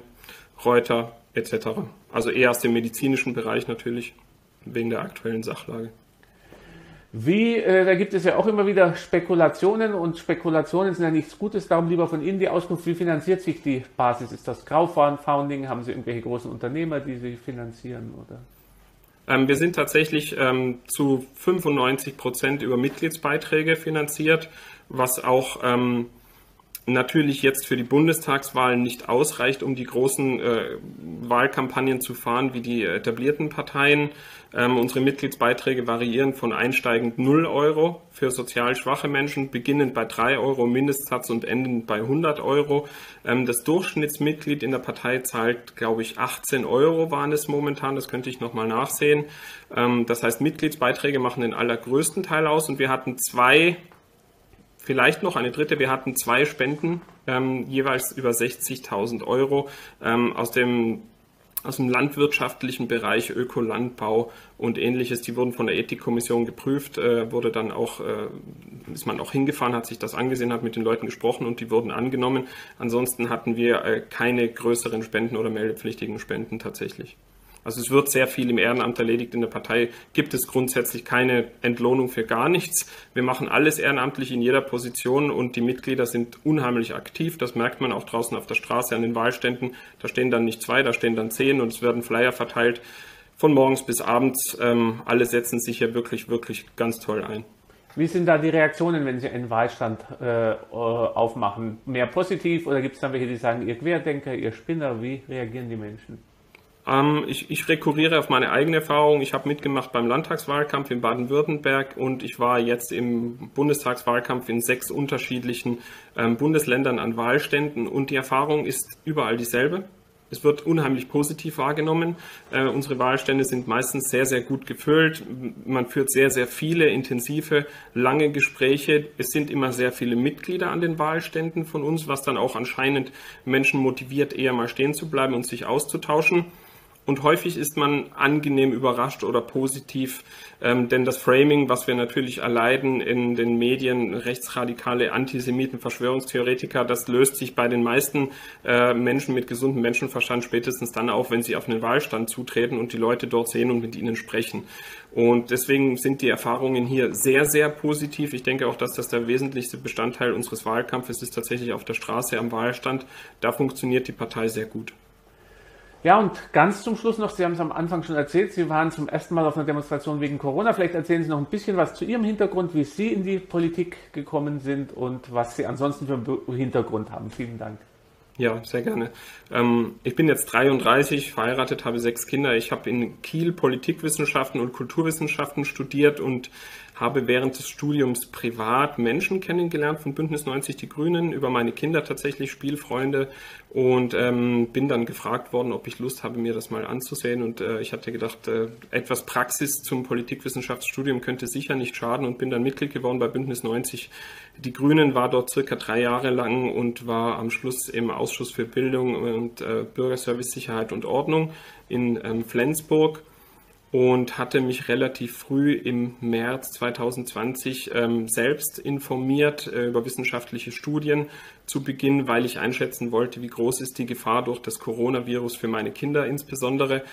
Reuter etc. Also eher aus dem medizinischen Bereich natürlich, wegen der aktuellen Sachlage. Wie, äh, da gibt es ja auch immer wieder Spekulationen und Spekulationen sind ja nichts Gutes. Darum lieber von Ihnen die Auskunft, wie finanziert sich die Basis? Ist das Crowdfunding? Haben Sie irgendwelche großen Unternehmer, die Sie finanzieren? Oder? Ähm, wir sind tatsächlich ähm, zu 95 Prozent über Mitgliedsbeiträge finanziert, was auch ähm, natürlich jetzt für die Bundestagswahlen nicht ausreicht, um die großen äh, Wahlkampagnen zu fahren wie die etablierten Parteien. Ähm, unsere Mitgliedsbeiträge variieren von einsteigend 0 Euro für sozial schwache Menschen, beginnend bei 3 Euro Mindestsatz und endend bei 100 Euro. Ähm, das Durchschnittsmitglied in der Partei zahlt, glaube ich, 18 Euro waren es momentan, das könnte ich nochmal nachsehen. Ähm, das heißt, Mitgliedsbeiträge machen den allergrößten Teil aus und wir hatten zwei Vielleicht noch eine dritte. Wir hatten zwei Spenden, ähm, jeweils über 60.000 Euro ähm, aus dem aus dem landwirtschaftlichen Bereich, Ökolandbau und ähnliches. Die wurden von der Ethikkommission geprüft, äh, wurde dann auch, äh, ist man auch hingefahren, hat sich das angesehen, hat mit den Leuten gesprochen und die wurden angenommen. Ansonsten hatten wir äh, keine größeren Spenden oder meldepflichtigen Spenden tatsächlich. Also es wird sehr viel im Ehrenamt erledigt. In der Partei gibt es grundsätzlich keine Entlohnung für gar nichts. Wir machen alles ehrenamtlich in jeder Position und die Mitglieder sind unheimlich aktiv. Das merkt man auch draußen auf der Straße an den Wahlständen. Da stehen dann nicht zwei, da stehen dann zehn und es werden Flyer verteilt von morgens bis abends. Ähm, alle setzen sich hier wirklich, wirklich ganz toll ein. Wie sind da die Reaktionen, wenn Sie einen Wahlstand äh, aufmachen? Mehr positiv oder gibt es dann welche, die sagen, ihr Querdenker, ihr Spinner? Wie reagieren die Menschen? Ähm, ich, ich rekurriere auf meine eigene Erfahrung. Ich habe mitgemacht beim Landtagswahlkampf in Baden-Württemberg und ich war jetzt im Bundestagswahlkampf in sechs unterschiedlichen ähm, Bundesländern an Wahlständen und die Erfahrung ist überall dieselbe. Es wird unheimlich positiv wahrgenommen. Äh, unsere Wahlstände sind meistens sehr, sehr gut gefüllt. Man führt sehr, sehr viele intensive, lange Gespräche. Es sind immer sehr viele Mitglieder an den Wahlständen von uns, was dann auch anscheinend Menschen motiviert, eher mal stehen zu bleiben und sich auszutauschen. Und häufig ist man angenehm überrascht oder positiv, ähm, denn das Framing, was wir natürlich erleiden in den Medien, rechtsradikale Antisemiten, Verschwörungstheoretiker, das löst sich bei den meisten äh, Menschen mit gesundem Menschenverstand spätestens dann auf, wenn sie auf einen Wahlstand zutreten und die Leute dort sehen und mit ihnen sprechen. Und deswegen sind die Erfahrungen hier sehr, sehr positiv. Ich denke auch, dass das der wesentlichste Bestandteil unseres Wahlkampfes ist, tatsächlich auf der Straße am Wahlstand. Da funktioniert die Partei sehr gut. Ja, und ganz zum Schluss noch, Sie haben es am Anfang schon erzählt, Sie waren zum ersten Mal auf einer Demonstration wegen Corona. Vielleicht erzählen Sie noch ein bisschen was zu Ihrem Hintergrund, wie Sie in die Politik gekommen sind und was Sie ansonsten für einen Hintergrund haben. Vielen Dank. Ja, sehr gerne. Ähm, ich bin jetzt 33, verheiratet, habe sechs Kinder. Ich habe in Kiel Politikwissenschaften und Kulturwissenschaften studiert und habe während des Studiums privat Menschen kennengelernt von Bündnis 90 Die Grünen, über meine Kinder tatsächlich, Spielfreunde. Und ähm, bin dann gefragt worden, ob ich Lust habe, mir das mal anzusehen. Und äh, ich hatte gedacht, äh, etwas Praxis zum Politikwissenschaftsstudium könnte sicher nicht schaden. Und bin dann Mitglied geworden bei Bündnis 90 Die Grünen, war dort circa drei Jahre lang und war am Schluss im Ausschuss für Bildung und äh, Bürgerservice, Sicherheit und Ordnung in ähm, Flensburg und hatte mich relativ früh im März 2020 ähm, selbst informiert äh, über wissenschaftliche Studien zu Beginn, weil ich einschätzen wollte, wie groß ist die Gefahr durch das Coronavirus für meine Kinder insbesondere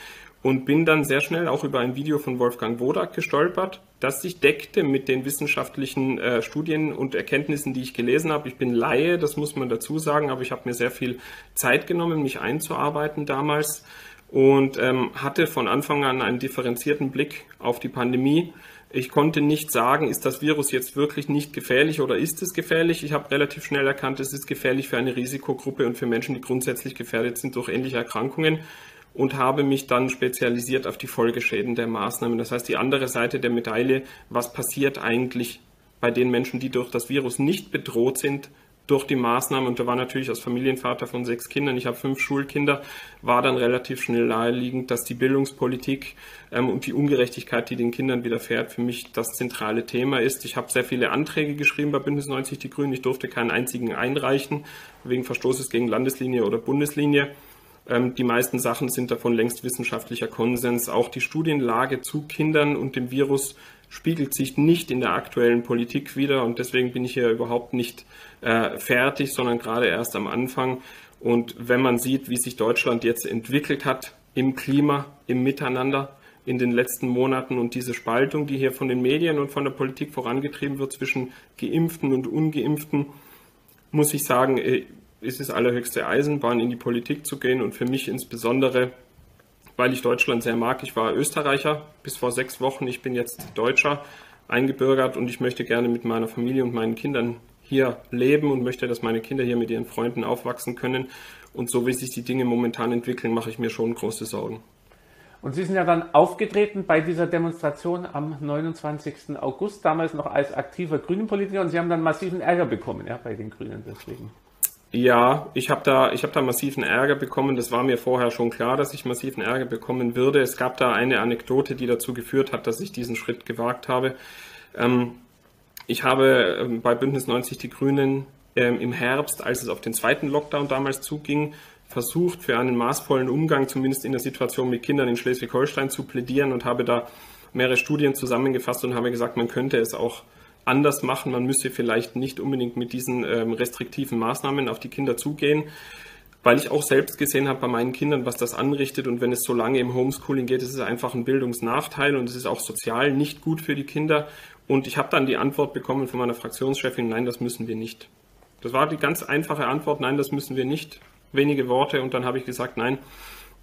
und bin dann sehr schnell auch über ein Video von Wolfgang Wodak gestolpert, das sich deckte mit den wissenschaftlichen äh, Studien und Erkenntnissen, die ich gelesen habe. Ich bin Laie, das muss man dazu sagen, aber ich habe mir sehr viel Zeit genommen, mich einzuarbeiten damals und ähm, hatte von Anfang an einen differenzierten Blick auf die Pandemie. Ich konnte nicht sagen, ist das Virus jetzt wirklich nicht gefährlich oder ist es gefährlich. Ich habe relativ schnell erkannt, es ist gefährlich für eine Risikogruppe und für Menschen, die grundsätzlich gefährdet sind durch ähnliche Erkrankungen und habe mich dann spezialisiert auf die Folgeschäden der Maßnahmen. Das heißt, die andere Seite der Medaille, was passiert eigentlich bei den Menschen, die durch das Virus nicht bedroht sind, durch die Maßnahmen, und da war natürlich als Familienvater von sechs Kindern, ich habe fünf Schulkinder, war dann relativ schnell naheliegend, dass die Bildungspolitik ähm, und die Ungerechtigkeit, die den Kindern widerfährt, für mich das zentrale Thema ist. Ich habe sehr viele Anträge geschrieben bei Bündnis 90 Die Grünen. Ich durfte keinen einzigen einreichen, wegen Verstoßes gegen Landeslinie oder Bundeslinie. Ähm, die meisten Sachen sind davon längst wissenschaftlicher Konsens. Auch die Studienlage zu Kindern und dem Virus spiegelt sich nicht in der aktuellen Politik wieder und deswegen bin ich hier überhaupt nicht äh, fertig, sondern gerade erst am Anfang. Und wenn man sieht, wie sich Deutschland jetzt entwickelt hat im Klima, im Miteinander in den letzten Monaten und diese Spaltung, die hier von den Medien und von der Politik vorangetrieben wird zwischen Geimpften und Ungeimpften, muss ich sagen, äh, ist es allerhöchste Eisenbahn, in die Politik zu gehen und für mich insbesondere, weil ich Deutschland sehr mag. Ich war Österreicher bis vor sechs Wochen, ich bin jetzt Deutscher eingebürgert und ich möchte gerne mit meiner Familie und meinen Kindern hier leben und möchte, dass meine Kinder hier mit ihren Freunden aufwachsen können. Und so wie sich die Dinge momentan entwickeln, mache ich mir schon große Sorgen. Und Sie sind ja dann aufgetreten bei dieser Demonstration am 29. August, damals noch als aktiver Grünenpolitiker, und Sie haben dann massiven Ärger bekommen ja, bei den Grünen deswegen. Ja, ich habe da, ich hab da massiven Ärger bekommen. Das war mir vorher schon klar, dass ich massiven Ärger bekommen würde. Es gab da eine Anekdote, die dazu geführt hat, dass ich diesen Schritt gewagt habe. Ähm, ich habe ähm, bei Bündnis 90 Die Grünen ähm, im Herbst, als es auf den zweiten Lockdown damals zuging, versucht, für einen maßvollen Umgang, zumindest in der Situation mit Kindern in Schleswig-Holstein, zu plädieren und habe da mehrere Studien zusammengefasst und habe gesagt, man könnte es auch anders machen. Man müsste vielleicht nicht unbedingt mit diesen ähm, restriktiven Maßnahmen auf die Kinder zugehen, weil ich auch selbst gesehen habe bei meinen Kindern, was das anrichtet. Und wenn es so lange im Homeschooling geht, ist es einfach ein Bildungsnachteil und es ist auch sozial nicht gut für die Kinder. Und ich habe dann die Antwort bekommen von meiner Fraktionschefin, nein, das müssen wir nicht. Das war die ganz einfache Antwort, nein, das müssen wir nicht. Wenige Worte und dann habe ich gesagt, nein,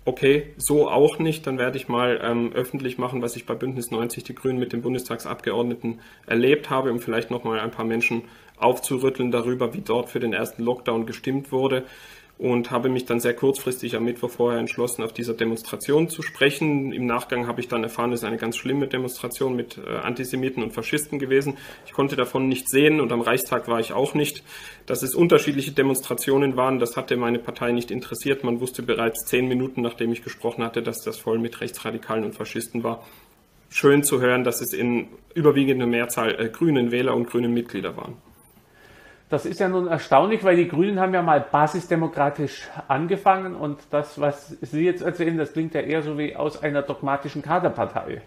okay, so auch nicht, dann werde ich mal ähm, öffentlich machen, was ich bei Bündnis 90 Die Grünen mit den Bundestagsabgeordneten erlebt habe, um vielleicht nochmal ein paar Menschen aufzurütteln darüber, wie dort für den ersten Lockdown gestimmt wurde und habe mich dann sehr kurzfristig am Mittwoch vorher entschlossen, auf dieser Demonstration zu sprechen. Im Nachgang habe ich dann erfahren, es ist eine ganz schlimme Demonstration mit äh, Antisemiten und Faschisten gewesen. Ich konnte davon nicht sehen und am Reichstag war ich auch nicht. Dass es unterschiedliche Demonstrationen waren, das hatte meine Partei nicht interessiert. Man wusste bereits zehn Minuten, nachdem ich gesprochen hatte, dass das voll mit Rechtsradikalen und Faschisten war. Schön zu hören, dass es in überwiegender Mehrzahl äh, grünen Wähler und grünen Mitglieder waren. Das ist ja nun erstaunlich, weil die Grünen haben ja mal basisdemokratisch angefangen und das, was Sie jetzt erzählen, das klingt ja eher so wie aus einer dogmatischen Kaderpartei.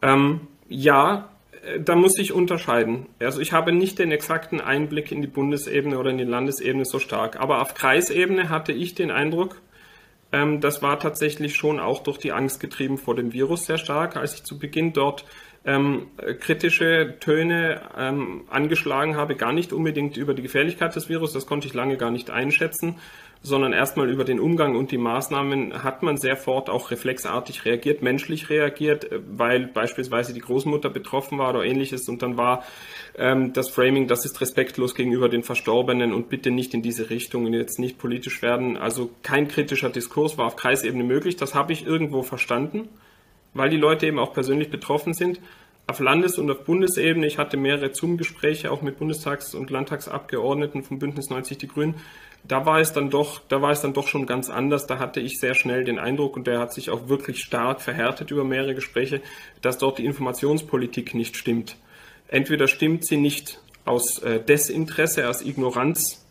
Ähm, ja, äh, da muss ich unterscheiden. Also ich habe nicht den exakten Einblick in die Bundesebene oder in die Landesebene so stark, aber auf Kreisebene hatte ich den Eindruck, ähm, das war tatsächlich schon auch durch die Angst getrieben vor dem Virus sehr stark, als ich zu Beginn dort ähm, kritische Töne ähm, angeschlagen habe, gar nicht unbedingt über die Gefährlichkeit des Virus, das konnte ich lange gar nicht einschätzen, sondern erstmal über den Umgang und die Maßnahmen hat man sehr fort auch reflexartig reagiert, menschlich reagiert, äh, weil beispielsweise die Großmutter betroffen war oder ähnliches und dann war ähm, das Framing, das ist respektlos gegenüber den Verstorbenen und bitte nicht in diese Richtung und jetzt nicht politisch werden. Also kein kritischer Diskurs war auf Kreisebene möglich, das habe ich irgendwo verstanden weil die Leute eben auch persönlich betroffen sind. Auf Landes- und auf Bundesebene, ich hatte mehrere Zoom-Gespräche auch mit Bundestags- und Landtagsabgeordneten vom Bündnis 90 Die Grünen. Da war es dann doch, da war es dann doch schon ganz anders. Da hatte ich sehr schnell den Eindruck, und der hat sich auch wirklich stark verhärtet über mehrere Gespräche, dass dort die Informationspolitik nicht stimmt. Entweder stimmt sie nicht aus äh, Desinteresse, aus Ignoranz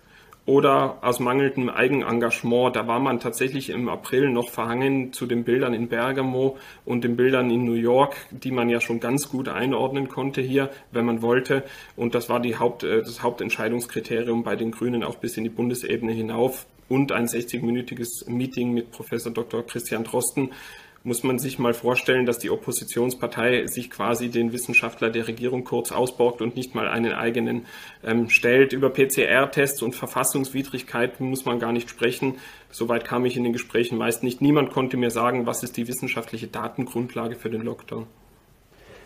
oder aus mangelndem Eigenengagement. Da war man tatsächlich im April noch verhangen zu den Bildern in Bergamo und den Bildern in New York, die man ja schon ganz gut einordnen konnte hier, wenn man wollte. Und das war die Haupt, äh, das Hauptentscheidungskriterium bei den Grünen auch bis in die Bundesebene hinauf und ein 60-minütiges Meeting mit Professor Dr. Christian Drosten muss man sich mal vorstellen, dass die Oppositionspartei sich quasi den Wissenschaftler der Regierung kurz ausborgt und nicht mal einen eigenen ähm, stellt. Über PCR-Tests und Verfassungswidrigkeiten muss man gar nicht sprechen. Soweit kam ich in den Gesprächen meist nicht. Niemand konnte mir sagen, was ist die wissenschaftliche Datengrundlage für den Lockdown.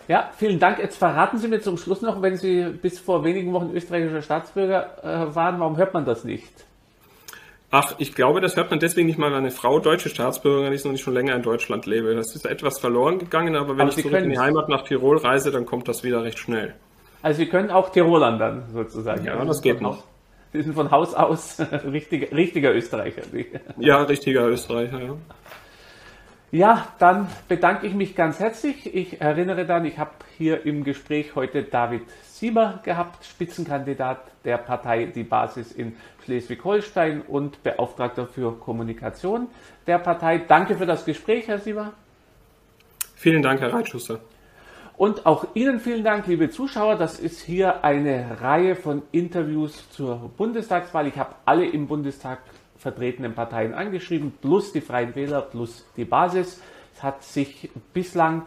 Ja, vielen Dank. Jetzt verraten Sie mir zum Schluss noch, wenn Sie bis vor wenigen Wochen österreichischer Staatsbürger äh, waren, warum hört man das nicht? Ach, ich glaube, das hört man deswegen nicht mal, weil eine Frau deutsche Staatsbürgerin ist und ich schon länger in Deutschland lebe. Das ist etwas verloren gegangen, aber wenn aber ich Sie zurück in die Heimat nach Tirol reise, dann kommt das wieder recht schnell. Also Sie können auch Tirolern dann sozusagen. Ja, das geht noch. Sie sind von Haus aus [LAUGHS] richtiger, richtiger Österreicher. Ja, richtiger Österreicher, ja. Ja, dann bedanke ich mich ganz herzlich. Ich erinnere dann, ich habe hier im Gespräch heute David Sieber gehabt, Spitzenkandidat der Partei Die Basis in Schleswig-Holstein und Beauftragter für Kommunikation der Partei. Danke für das Gespräch, Herr Sieber. Vielen Dank, Herr Reitschuster. Und auch Ihnen vielen Dank, liebe Zuschauer. Das ist hier eine Reihe von Interviews zur Bundestagswahl. Ich habe alle im Bundestag vertretenen Parteien angeschrieben, plus die Freien Wähler, plus die Basis. Es hat sich bislang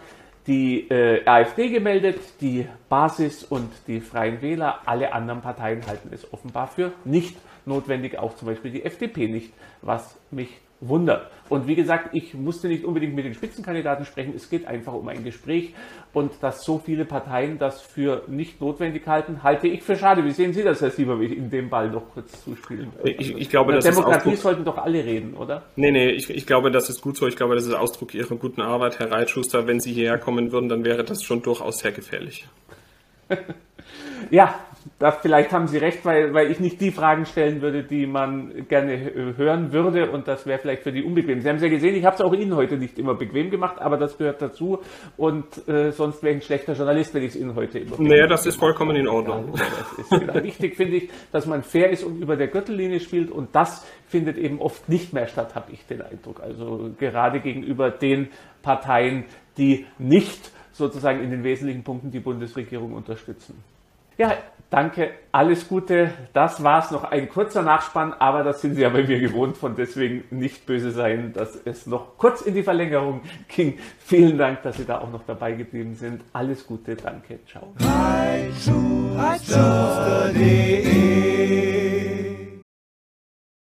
die äh, AfD gemeldet, die Basis und die Freien Wähler. Alle anderen Parteien halten es offenbar für nicht notwendig, auch zum Beispiel die FDP nicht, was mich wundert. Und wie gesagt, ich musste nicht unbedingt mit den Spitzenkandidaten sprechen, es geht einfach um ein Gespräch und dass so viele Parteien das für nicht notwendig halten, halte ich für schade. Wie sehen Sie das, Herr Sieber, wie ich in dem Ball noch kurz zuspielen? Ich, ich glaube, das Demokratie ist sollten doch alle reden, oder? Nee, nee, ich, ich glaube, das ist gut so. Ich glaube, das ist Ausdruck Ihrer guten Arbeit, Herr Reitschuster. Wenn Sie hierher kommen würden, dann wäre das schon durchaus sehr gefährlich. [LAUGHS] ja, das, vielleicht haben Sie recht, weil, weil ich nicht die Fragen stellen würde, die man gerne hören würde und das wäre vielleicht für die unbequem. Sie haben es ja gesehen, ich habe es auch Ihnen heute nicht immer bequem gemacht, aber das gehört dazu und äh, sonst wäre ich ein schlechter Journalist, wenn ich es Ihnen heute immer bequem Naja, das ist vollkommen in Ordnung. Ja, das ist genau. Wichtig finde ich, dass man fair ist und über der Gürtellinie spielt und das findet eben oft nicht mehr statt, habe ich den Eindruck. Also gerade gegenüber den Parteien, die nicht sozusagen in den wesentlichen Punkten die Bundesregierung unterstützen. Ja, danke, alles Gute. Das war's noch ein kurzer Nachspann, aber das sind Sie ja bei mir gewohnt, von deswegen nicht böse sein, dass es noch kurz in die Verlängerung ging. Vielen Dank, dass Sie da auch noch dabei geblieben sind. Alles Gute, danke, ciao.